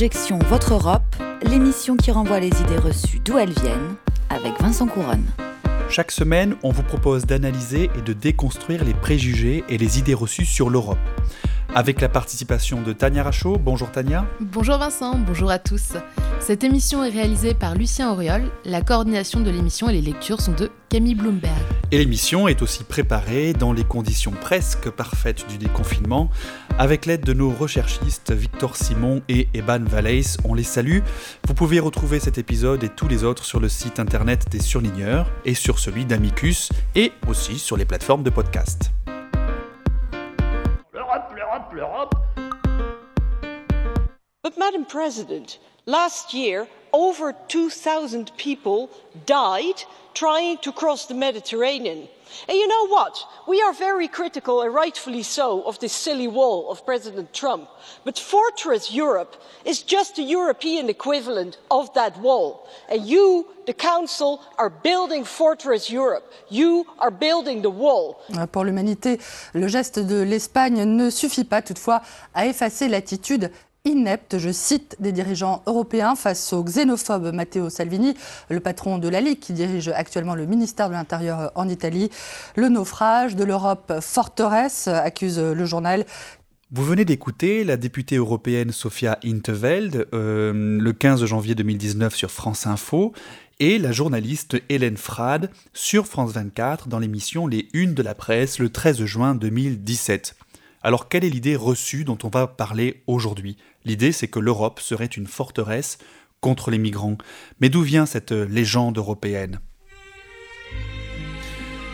Objection Votre Europe, l'émission qui renvoie les idées reçues d'où elles viennent, avec Vincent Couronne. Chaque semaine, on vous propose d'analyser et de déconstruire les préjugés et les idées reçues sur l'Europe. Avec la participation de Tania Rachaud. Bonjour Tania. Bonjour Vincent, bonjour à tous. Cette émission est réalisée par Lucien Auriol. La coordination de l'émission et les lectures sont de Camille Bloomberg. Et l'émission est aussi préparée dans les conditions presque parfaites du déconfinement avec l'aide de nos recherchistes Victor Simon et Eban Valais. On les salue. Vous pouvez retrouver cet épisode et tous les autres sur le site internet des surligneurs et sur celui d'Amicus et aussi sur les plateformes de podcast. l'Europe. But, Madam President, last year over 2,000 people died trying to cross the Mediterranean. And you know what? We are very critical, and rightfully so, of this silly wall of President Trump. But Fortress Europe is just the European equivalent of that wall. And you, the Council, are building Fortress Europe. You are building the wall. Euh, pour l'humanité, le geste de l'Espagne ne suffit pas toutefois à effacer l'attitude inepte, je cite, des dirigeants européens face au xénophobe Matteo Salvini, le patron de la Ligue qui dirige actuellement le ministère de l'Intérieur en Italie. Le naufrage de l'Europe forteresse, accuse le journal. Vous venez d'écouter la députée européenne Sofia Interveld euh, le 15 janvier 2019 sur France Info et la journaliste Hélène Frade sur France 24 dans l'émission Les Unes de la presse le 13 juin 2017. Alors quelle est l'idée reçue dont on va parler aujourd'hui? L'idée c'est que l'Europe serait une forteresse contre les migrants. Mais d'où vient cette légende européenne?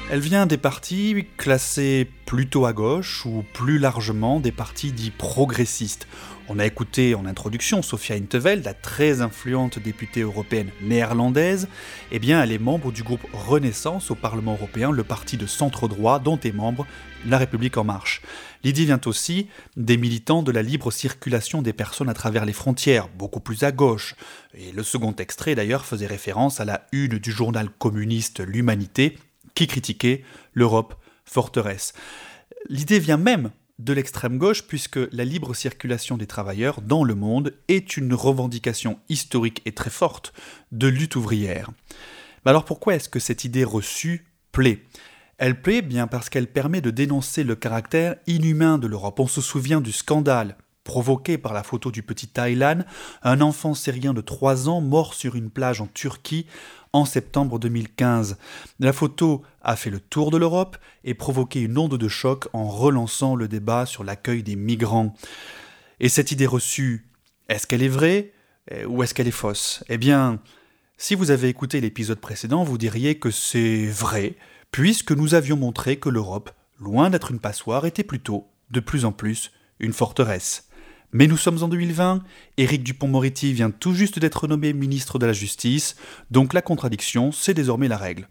Elle vient des partis classés plutôt à gauche ou plus largement des partis dits progressistes. On a écouté en introduction Sophia Inteveld, la très influente députée européenne néerlandaise. Eh bien, elle est membre du groupe Renaissance au Parlement européen, le parti de centre droit dont est membre La République en marche. L'idée vient aussi des militants de la libre circulation des personnes à travers les frontières, beaucoup plus à gauche. Et le second extrait d'ailleurs faisait référence à la une du journal communiste L'Humanité, qui critiquait l'Europe forteresse. L'idée vient même de l'extrême gauche puisque la libre circulation des travailleurs dans le monde est une revendication historique et très forte de lutte ouvrière. Mais alors pourquoi est-ce que cette idée reçue plaît? Elle plaît bien parce qu'elle permet de dénoncer le caractère inhumain de l'Europe. On se souvient du scandale provoqué par la photo du petit Thaïlande, un enfant syrien de 3 ans mort sur une plage en Turquie en septembre 2015. La photo a fait le tour de l'Europe et provoqué une onde de choc en relançant le débat sur l'accueil des migrants. Et cette idée reçue, est-ce qu'elle est vraie euh, ou est-ce qu'elle est fausse? Eh bien, si vous avez écouté l'épisode précédent, vous diriez que c'est vrai, puisque nous avions montré que l'Europe, loin d'être une passoire, était plutôt, de plus en plus, une forteresse. Mais nous sommes en 2020, Éric Dupont-Moretti vient tout juste d'être nommé ministre de la Justice, donc la contradiction, c'est désormais la règle.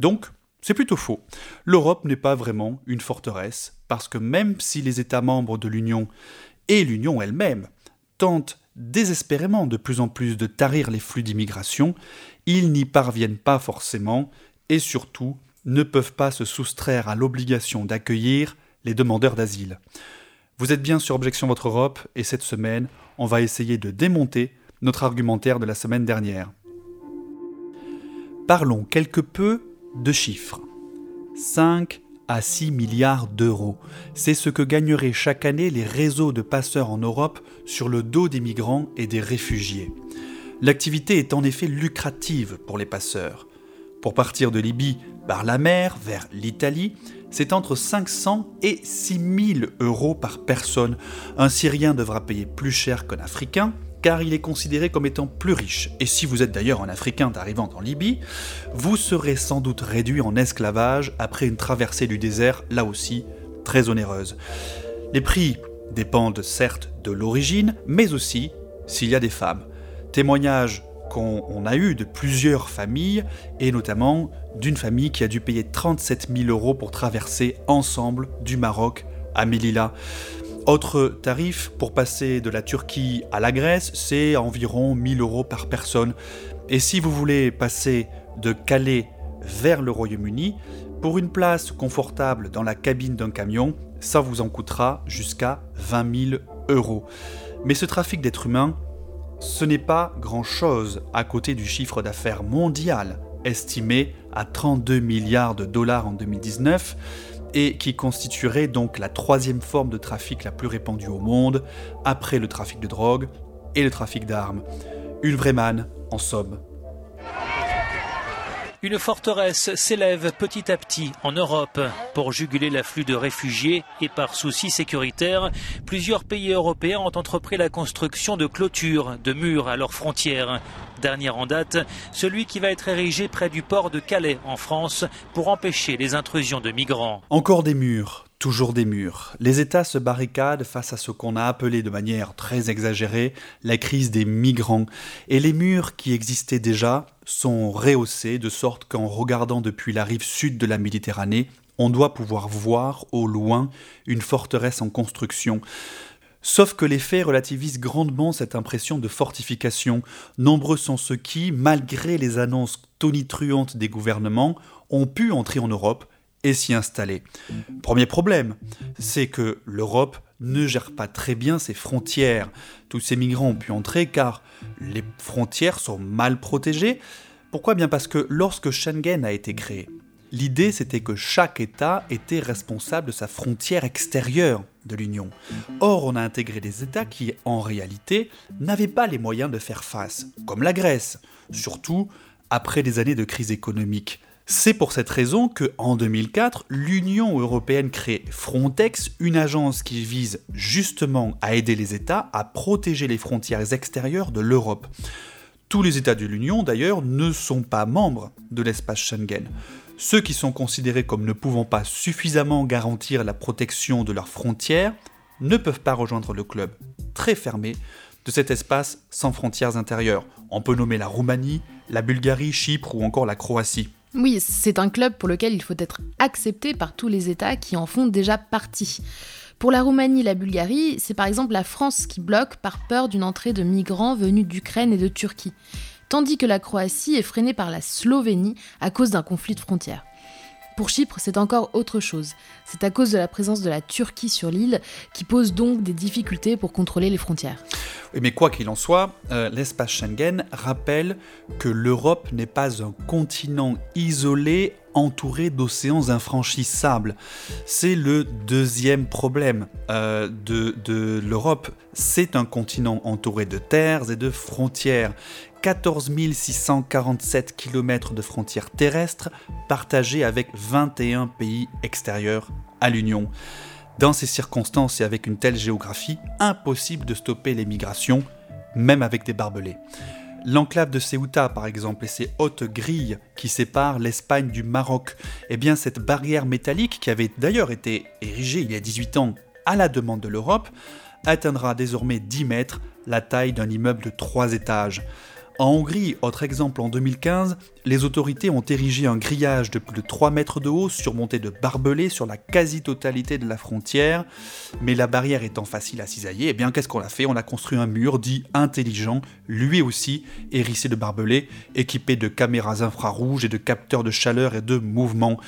Donc, c'est plutôt faux. L'Europe n'est pas vraiment une forteresse, parce que même si les États membres de l'Union et l'Union elle-même tentent désespérément de plus en plus de tarir les flux d'immigration, ils n'y parviennent pas forcément, et surtout ne peuvent pas se soustraire à l'obligation d'accueillir les demandeurs d'asile. Vous êtes bien sur Objection Votre Europe et cette semaine, on va essayer de démonter notre argumentaire de la semaine dernière. Parlons quelque peu de chiffres. 5 à 6 milliards d'euros. C'est ce que gagneraient chaque année les réseaux de passeurs en Europe sur le dos des migrants et des réfugiés. L'activité est en effet lucrative pour les passeurs. Pour partir de Libye par la mer vers l'Italie, c'est entre 500 et 6000 euros par personne. Un Syrien devra payer plus cher qu'un Africain, car il est considéré comme étant plus riche. Et si vous êtes d'ailleurs un Africain arrivant en Libye, vous serez sans doute réduit en esclavage après une traversée du désert, là aussi très onéreuse. Les prix dépendent certes de l'origine, mais aussi s'il y a des femmes. Témoignage qu'on a eu de plusieurs familles, et notamment d'une famille qui a dû payer 37 000 euros pour traverser ensemble du Maroc à Melilla. Autre tarif, pour passer de la Turquie à la Grèce, c'est environ 1000 euros par personne. Et si vous voulez passer de Calais vers le Royaume-Uni, Pour une place confortable dans la cabine d'un camion, ça vous en coûtera jusqu'à 20 000 euros. Mais ce trafic d'êtres humains, ce n'est pas grand-chose à côté du chiffre d'affaires mondial estimé à 32 milliards de dollars en 2019 et qui constituerait donc la troisième forme de trafic la plus répandue au monde, après le trafic de drogue et le trafic d'armes. Une en somme. Une forteresse s'élève petit à petit en Europe. Pour juguler l'afflux de réfugiés et par souci sécuritaire, plusieurs pays européens ont entrepris la construction de clôtures, de murs à leurs frontières. Dernier en date, celui qui va être érigé près du port de Calais en France pour empêcher les intrusions de migrants. Encore des murs, toujours des murs. Les États se barricadent face à ce qu'on a appelé de manière très exagérée la crise des migrants. Et les murs qui existaient déjà sont rehaussés de sorte qu'en regardant depuis la rive sud de la Méditerranée, on doit pouvoir voir au loin une forteresse en construction. Sauf que les faits relativisent grandement cette impression de fortification. Nombreux sont ceux qui, malgré les annonces tonitruantes des gouvernements, ont pu entrer en Europe s'y installer. Premier problème, c'est que l'Europe ne gère pas très bien ses frontières. Tous ces migrants ont pu entrer car les frontières sont mal protégées. Pourquoi? Bien parce que lorsque Schengen a été créé, l'idée c'était que chaque État était responsable de sa frontière extérieure de l'Union. Or, on a intégré des États qui, en réalité, n'avaient pas les moyens de faire face, comme la Grèce, surtout après des années de crise économique. C'est pour cette raison que, en 2004, l'Union européenne crée Frontex, une agence qui vise justement à aider les États à protéger les frontières extérieures de l'Europe. Tous les États de l'Union, d'ailleurs, ne sont pas membres de l'espace Schengen. Ceux qui sont considérés comme ne pouvant pas suffisamment garantir la protection de leurs frontières ne peuvent pas rejoindre le club très fermé de cet espace sans frontières intérieures. On peut nommer la Roumanie, la Bulgarie, Chypre ou encore la Croatie. Oui, c'est un club pour lequel il faut être accepté par tous les États qui en font déjà partie. Pour la Roumanie et la Bulgarie, c'est par exemple la France qui bloque par peur d'une entrée de migrants venus d'Ukraine et de Turquie, tandis que la Croatie est freinée par la Slovénie à cause d'un conflit de frontières. Pour Chypre, c'est encore autre chose. C'est à cause de la présence de la Turquie sur l'île qui pose donc des difficultés pour contrôler les frontières. Mais quoi qu'il en soit, euh, l'espace Schengen rappelle que l'Europe n'est pas un continent isolé entouré d'océans infranchissables. C'est le deuxième problème euh, de, de l'Europe. C'est un continent entouré de terres et de frontières. 14 647 km de frontières terrestres partagées avec 21 pays extérieurs à l'Union. Dans ces circonstances et avec une telle géographie, impossible de stopper les migrations, même avec des barbelés. L'enclave de Ceuta, par exemple, et ses hautes grilles qui séparent l'Espagne du Maroc, eh bien cette barrière métallique qui avait d'ailleurs été érigée il y a 18 ans à la demande de l'Europe, atteindra désormais 10 mètres, la taille d'un immeuble de 3 étages. En Hongrie, autre exemple, en 2015, les autorités ont érigé un grillage de plus de 3 mètres de haut surmonté de barbelés sur la quasi-totalité de la frontière, mais la barrière étant facile à cisailler, eh bien qu'est-ce qu'on a fait? On a construit un mur dit intelligent, lui aussi hérissé de barbelés, équipé de caméras infrarouges et de capteurs de chaleur et de mouvement.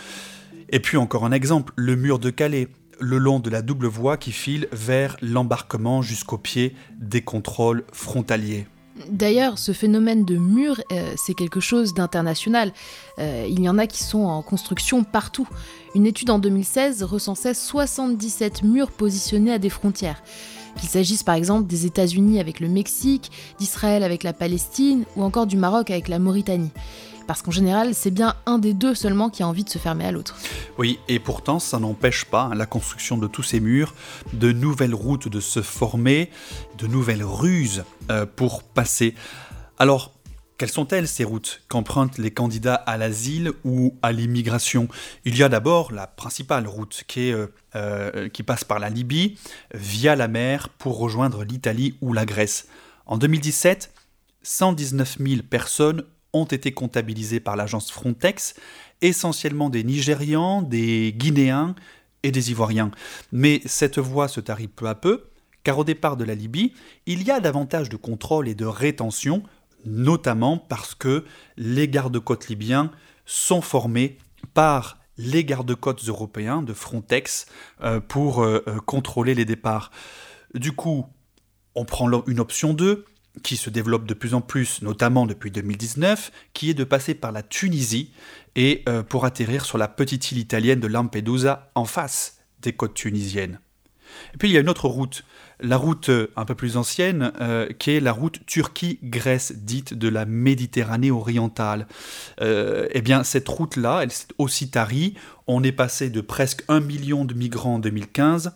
Et puis encore un exemple, le mur de Calais, le long de la double voie qui file vers l'embarquement jusqu'au pied des contrôles frontaliers. D'ailleurs, ce phénomène de mur, euh, c'est quelque chose d'international. Euh, il y en a qui sont en construction partout. Une étude en 2016 recensait 77 murs positionnés à des frontières. Qu'il s'agisse par exemple des États-Unis avec le Mexique, d'Israël avec la Palestine ou encore du Maroc avec la Mauritanie. Parce qu'en général, c'est bien un des deux seulement qui a envie de se fermer à l'autre. Oui, et pourtant, ça n'empêche pas hein, la construction de tous ces murs, de nouvelles routes de se former, de nouvelles ruses euh, pour passer. Alors, quelles sont-elles ces routes qu'empruntent les candidats à l'asile ou à l'immigration? Il y a d'abord la principale route qui, euh, euh, qui passe par la Libye via la mer pour rejoindre l'Italie ou la Grèce. En 2017, 119 000 personnes ont été comptabilisés par l'agence Frontex, essentiellement des Nigérians, des Guinéens et des Ivoiriens. Mais cette voie se tarit peu à peu, car au départ de la Libye, il y a davantage de contrôle et de rétention, notamment parce que les gardes-côtes libyens sont formés par les gardes-côtes européens de Frontex euh, pour euh, euh, contrôler les départs. Du coup, on prend une option 2 qui se développe de plus en plus, notamment depuis 2019, qui est de passer par la Tunisie et pour atterrir sur la petite île italienne de Lampedusa en face des côtes tunisiennes. Et puis il y a une autre route la route euh, un peu plus ancienne, euh, qui est la route Turquie-Grèce, dite de la Méditerranée orientale. Euh, eh bien, cette route-là, elle s'est aussi tarie. On est passé de presque 1 million de migrants en 2015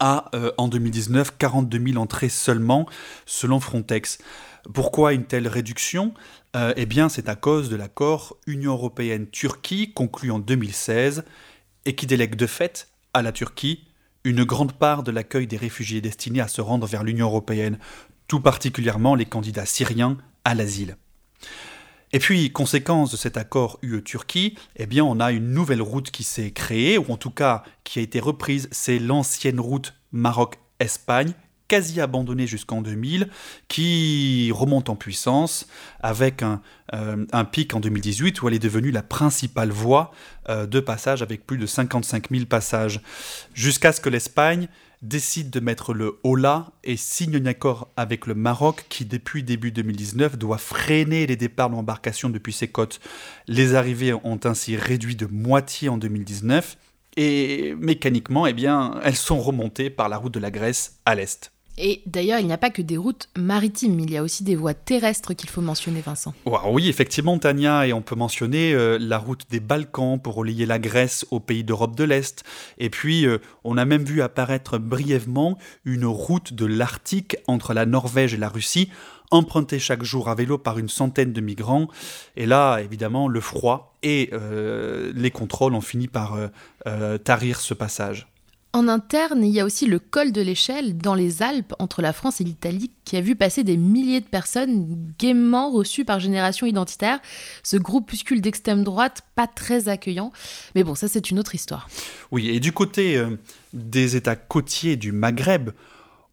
à, en 2019, 42 000 entrées seulement, selon Frontex. Pourquoi une telle réduction? Eh bien, c'est à cause de l'accord Union européenne-Turquie conclu en 2016 et qui délègue de fait à la Turquie une grande part de l'accueil des réfugiés destinés à se rendre vers l'Union européenne, tout particulièrement les candidats syriens à l'asile. Et puis, conséquence de cet accord UE-Turquie, eh on a une nouvelle route qui s'est créée, ou en tout cas qui a été reprise, c'est l'ancienne route Maroc-Espagne, quasi abandonné jusqu'en 2000, qui remonte en puissance avec un, euh, pic en 2018 où elle est devenue la principale voie euh, de passage avec plus de 55 000 passages, jusqu'à ce que l'Espagne décide de mettre le holà et signe un accord avec le Maroc qui, depuis début 2019, doit freiner les départs d'embarcation depuis ses côtes. Les arrivées ont ainsi réduit de moitié en 2019 et mécaniquement, eh bien, elles sont remontées par la route de la Grèce à l'est. Et d'ailleurs, il n'y a pas que des routes maritimes, il y a aussi des voies terrestres qu'il faut mentionner, Vincent. oui, effectivement, Tania, et on peut mentionner euh, la route des Balkans pour relier la Grèce aux pays d'Europe de l'Est. Et puis, euh, on a même vu apparaître brièvement une route de l'Arctique entre la Norvège et la Russie, empruntée chaque jour à vélo par une centaine de migrants. Et là, évidemment, le froid et euh, les contrôles ont fini par tarir ce passage. En interne, il y a aussi le col de l'échelle dans les Alpes entre la France et l'Italie qui a vu passer des milliers de personnes gaiement reçues par Génération Identitaire, ce groupuscule d'extrême droite pas très accueillant. Mais bon, ça c'est une autre histoire. Oui, et du côté euh, des États côtiers du Maghreb,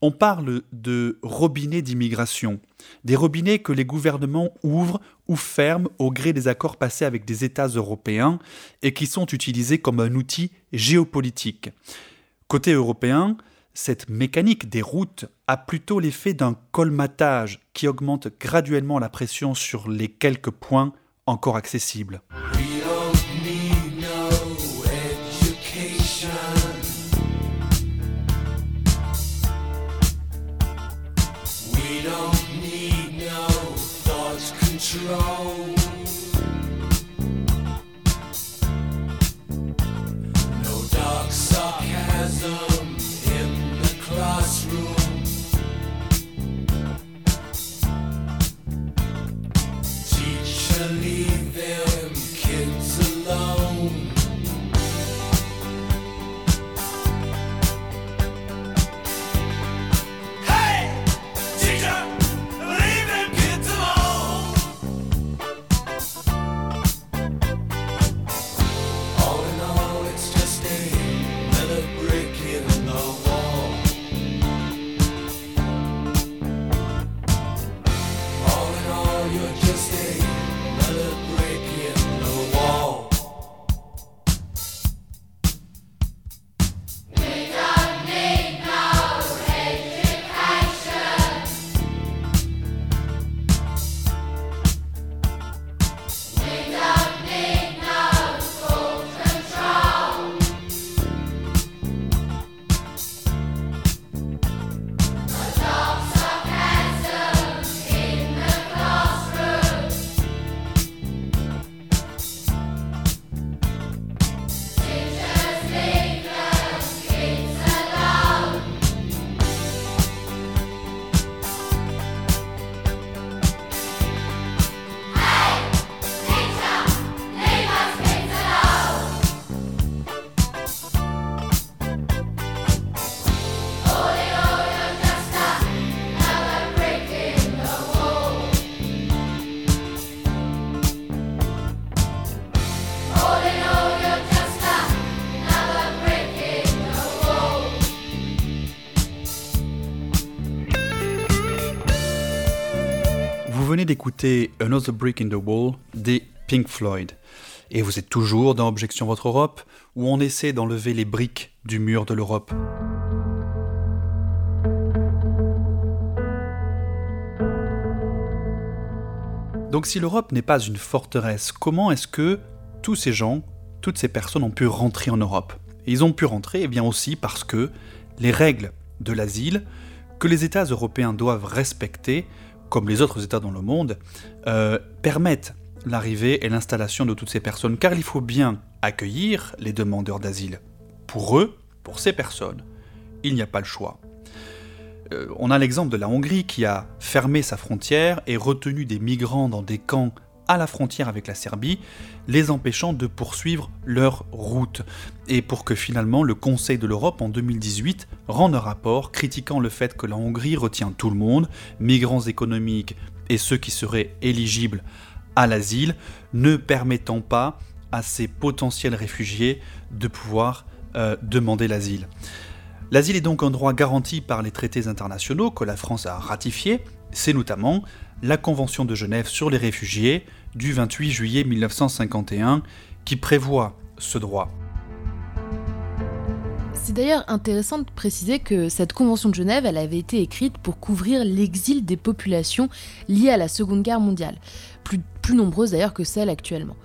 on parle de robinets d'immigration, des robinets que les gouvernements ouvrent ou ferment au gré des accords passés avec des États européens et qui sont utilisés comme un outil géopolitique. Côté européen, cette mécanique des routes a plutôt l'effet d'un colmatage qui augmente graduellement la pression sur les quelques points encore accessibles. D'écouter Another Brick in the Wall des Pink Floyd. Et vous êtes toujours dans Objection Votre Europe, où on essaie d'enlever les briques du mur de l'Europe. Donc si l'Europe n'est pas une forteresse, comment est-ce que tous ces gens, toutes ces personnes ont pu rentrer en Europe? Et ils ont pu rentrer eh bien aussi parce que les règles de l'asile que les États européens doivent respecter, comme les autres États dans le monde, euh, permettent l'arrivée et l'installation de toutes ces personnes, car il faut bien accueillir les demandeurs d'asile. Pour eux, pour ces personnes, il n'y a pas le choix. Euh, on a l'exemple de la Hongrie qui a fermé sa frontière et retenu des migrants dans des camps à la frontière avec la Serbie, les empêchant de poursuivre leur route. Et pour que finalement le Conseil de l'Europe en 2018 rende un rapport critiquant le fait que la Hongrie retient tout le monde, migrants économiques et ceux qui seraient éligibles à l'asile, ne permettant pas à ces potentiels réfugiés de pouvoir euh, demander l'asile. L'asile est donc un droit garanti par les traités internationaux que la France a ratifiés, c'est notamment la Convention de Genève sur les réfugiés du 28 juillet 1951 qui prévoit ce droit. C'est d'ailleurs intéressant de préciser que cette Convention de Genève, avait été écrite pour couvrir l'exil des populations liées à la Seconde Guerre mondiale, plus, plus nombreuses d'ailleurs que celles actuellement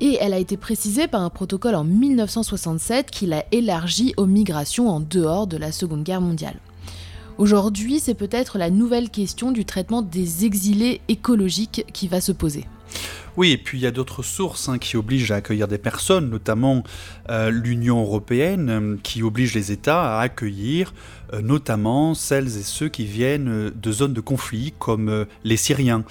et elle a été précisée par un protocole en 1967 qui l'a élargi aux migrations en dehors de la Seconde Guerre mondiale. Aujourd'hui, c'est peut-être la nouvelle question du traitement des exilés écologiques qui va se poser. Oui, et puis il y a d'autres sources hein, qui obligent à accueillir des personnes, notamment euh, l'Union européenne, euh, qui oblige les États à accueillir euh, notamment celles et ceux qui viennent de zones de conflit, comme les Syriens.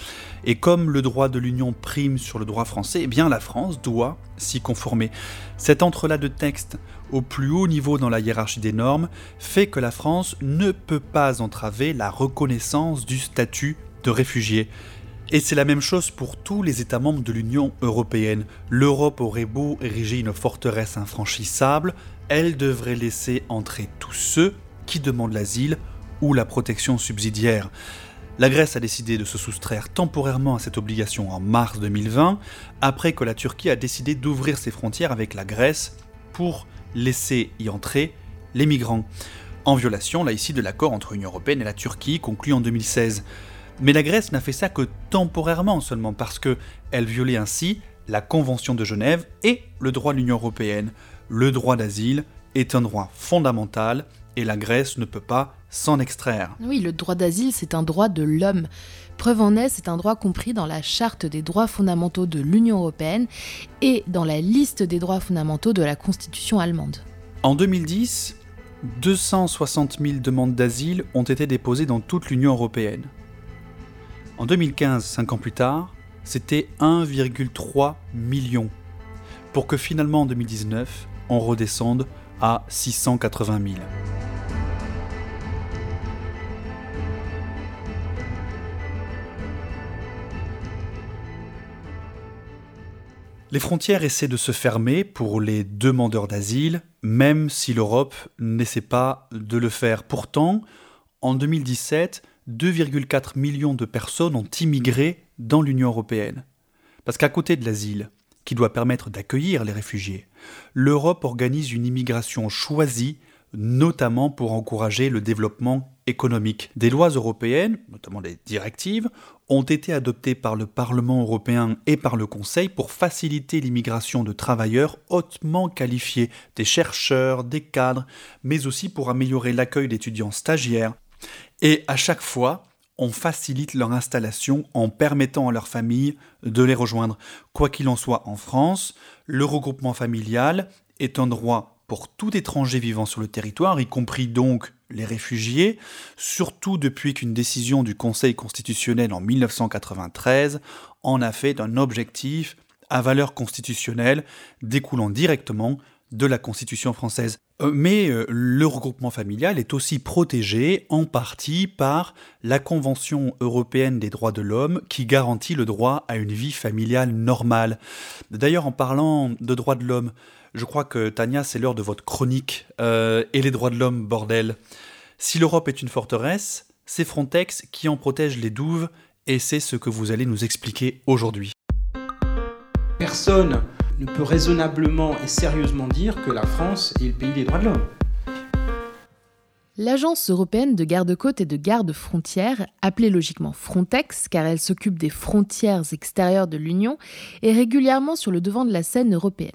Et comme le droit de l'Union prime sur le droit français, eh bien la France doit s'y conformer. Cet entrelac de textes au plus haut niveau dans la hiérarchie des normes fait que la France ne peut pas entraver la reconnaissance du statut de réfugié. Et c'est la même chose pour tous les États membres de l'Union européenne. L'Europe aurait beau ériger une forteresse infranchissable, elle devrait laisser entrer tous ceux qui demandent l'asile ou la protection subsidiaire. La Grèce a décidé de se soustraire temporairement à cette obligation en mars 2020, après que la Turquie a décidé d'ouvrir ses frontières avec la Grèce pour laisser y entrer les migrants, en violation là ici de l'accord entre l'Union européenne et la Turquie conclu en 2016. Mais la Grèce n'a fait ça que temporairement seulement parce que elle violait ainsi la Convention de Genève et le droit de l'Union européenne. Le droit d'asile est un droit fondamental et la Grèce ne peut pas s'en extraire. Oui, le droit d'asile, c'est un droit de l'homme. Preuve en est, c'est un droit compris dans la Charte des droits fondamentaux de l'Union européenne et dans la liste des droits fondamentaux de la Constitution allemande. En 2010, 260 000 demandes d'asile ont été déposées dans toute l'Union européenne. En 2015, 5 ans plus tard, c'était 1,3 million, pour que finalement en 2019, on redescende à 680 000. Les frontières essaient de se fermer pour les demandeurs d'asile, même si l'Europe n'essaie pas de le faire. Pourtant, en 2017, 2,4 millions de personnes ont immigré dans l'Union européenne. Parce qu'à côté de l'asile, qui doit permettre d'accueillir les réfugiés, l'Europe organise une immigration choisie, notamment pour encourager le développement économique. Des lois européennes, notamment des directives, ont été adoptées par le Parlement européen et par le Conseil pour faciliter l'immigration de travailleurs hautement qualifiés, des chercheurs, des cadres, mais aussi pour améliorer l'accueil d'étudiants stagiaires, et à chaque fois, on facilite leur installation en permettant à leurs familles de les rejoindre. Quoi qu'il en soit en France, le regroupement familial est un droit pour tout étranger vivant sur le territoire, y compris donc les réfugiés, surtout depuis qu'une décision du Conseil constitutionnel en 1993 en a fait un objectif à valeur constitutionnelle découlant directement de la Constitution française. Euh, mais euh, le regroupement familial est aussi protégé en partie par la Convention européenne des droits de l'homme qui garantit le droit à une vie familiale normale. D'ailleurs, en parlant de droits de l'homme, je crois que Tania, c'est l'heure de votre chronique euh, et les droits de l'homme, bordel. Si l'Europe est une forteresse, c'est Frontex qui en protège les douves et c'est ce que vous allez nous expliquer aujourd'hui. Personne ne peut raisonnablement et sérieusement dire que la France est le pays des droits de l'homme. L'Agence européenne de garde-côtes et de garde-frontières, appelée logiquement Frontex car elle s'occupe des frontières extérieures de l'Union, est régulièrement sur le devant de la scène européenne.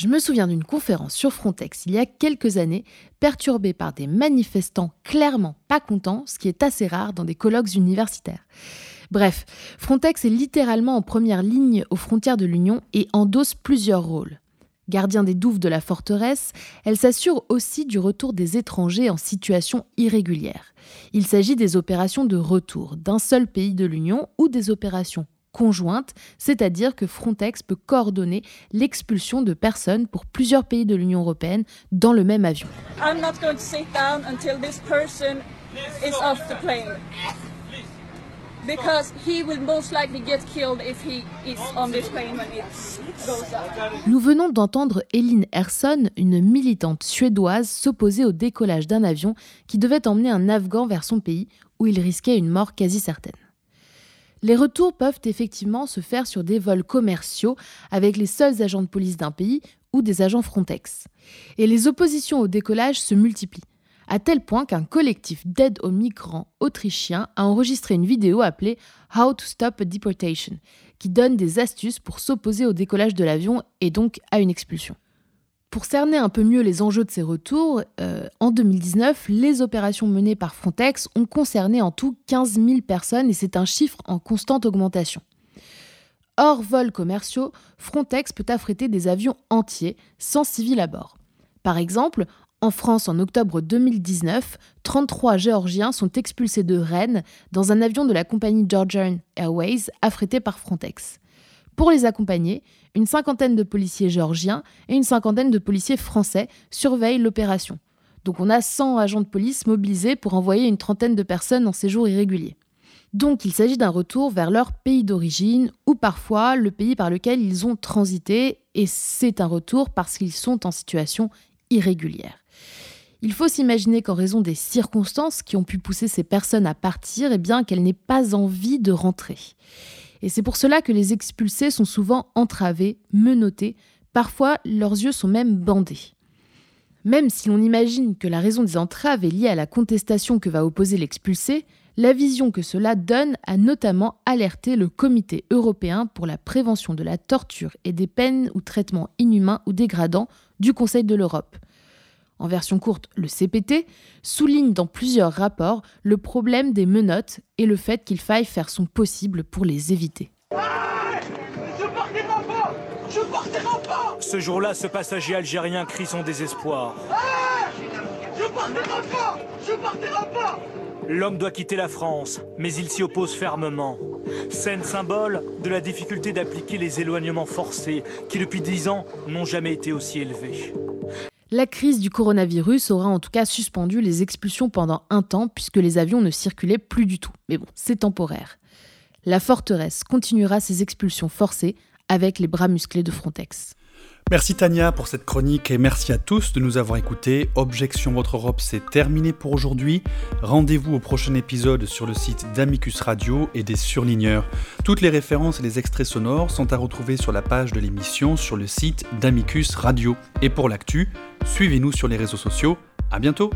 Je me souviens d'une conférence sur Frontex il y a quelques années, perturbée par des manifestants clairement pas contents, ce qui est assez rare dans des colloques universitaires. Bref, Frontex est littéralement en première ligne aux frontières de l'Union et endosse plusieurs rôles. Gardien des douves de la forteresse, elle s'assure aussi du retour des étrangers en situation irrégulière. Il s'agit des opérations de retour d'un seul pays de l'Union ou des opérations conjointes, c'est-à-dire que Frontex peut coordonner l'expulsion de personnes pour plusieurs pays de l'Union européenne dans le même avion. Nous venons d'entendre Eline Herson, une militante suédoise, s'opposer au décollage d'un avion qui devait emmener un Afghan vers son pays où il risquait une mort quasi certaine. Les retours peuvent effectivement se faire sur des vols commerciaux avec les seuls agents de police d'un pays ou des agents Frontex. Et les oppositions au décollage se multiplient à tel point qu'un collectif d'aide aux migrants autrichiens a enregistré une vidéo appelée How to Stop a Deportation, qui donne des astuces pour s'opposer au décollage de l'avion et donc à une expulsion. Pour cerner un peu mieux les enjeux de ces retours, euh, en 2019, les opérations menées par Frontex ont concerné en tout 15 000 personnes et c'est un chiffre en constante augmentation. Hors vols commerciaux, Frontex peut affréter des avions entiers sans civils à bord. Par exemple, en France, en octobre 2019, 33 Géorgiens sont expulsés de Rennes dans un avion de la compagnie Georgian Airways affrété par Frontex. Pour les accompagner, une cinquantaine de policiers géorgiens et une cinquantaine de policiers français surveillent l'opération. Donc on a 100 agents de police mobilisés pour envoyer une trentaine de personnes en séjour irrégulier. Donc il s'agit d'un retour vers leur pays d'origine ou parfois le pays par lequel ils ont transité et c'est un retour parce qu'ils sont en situation irrégulière. Il faut s'imaginer qu'en raison des circonstances qui ont pu pousser ces personnes à partir, eh bien qu'elles n'aient pas envie de rentrer. Et c'est pour cela que les expulsés sont souvent entravés, menottés, parfois leurs yeux sont même bandés. Même si l'on imagine que la raison des entraves est liée à la contestation que va opposer l'expulsé, la vision que cela donne a notamment alerté le Comité européen pour la prévention de la torture et des peines ou traitements inhumains ou dégradants du Conseil de l'Europe, en version courte le CPT, souligne dans plusieurs rapports le problème des menottes et le fait qu'il faille faire son possible pour les éviter. Ce jour-là, ce passager algérien crie son désespoir. L'homme doit quitter la France, mais il s'y oppose fermement. Scène symbole de la difficulté d'appliquer les éloignements forcés, qui depuis dix ans n'ont jamais été aussi élevés. La crise du coronavirus aura en tout cas suspendu les expulsions pendant un temps puisque les avions ne circulaient plus du tout. Mais bon, c'est temporaire. La forteresse continuera ses expulsions forcées avec les bras musclés de Frontex. Merci Tania pour cette chronique et merci à tous de nous avoir écoutés. Objection Votre Europe, c'est terminé pour aujourd'hui. Rendez-vous au prochain épisode sur le site d'Amicus Radio et des surligneurs. Toutes les références et les extraits sonores sont à retrouver sur la page de l'émission sur le site d'Amicus Radio. Et pour l'actu, suivez-nous sur les réseaux sociaux. À bientôt!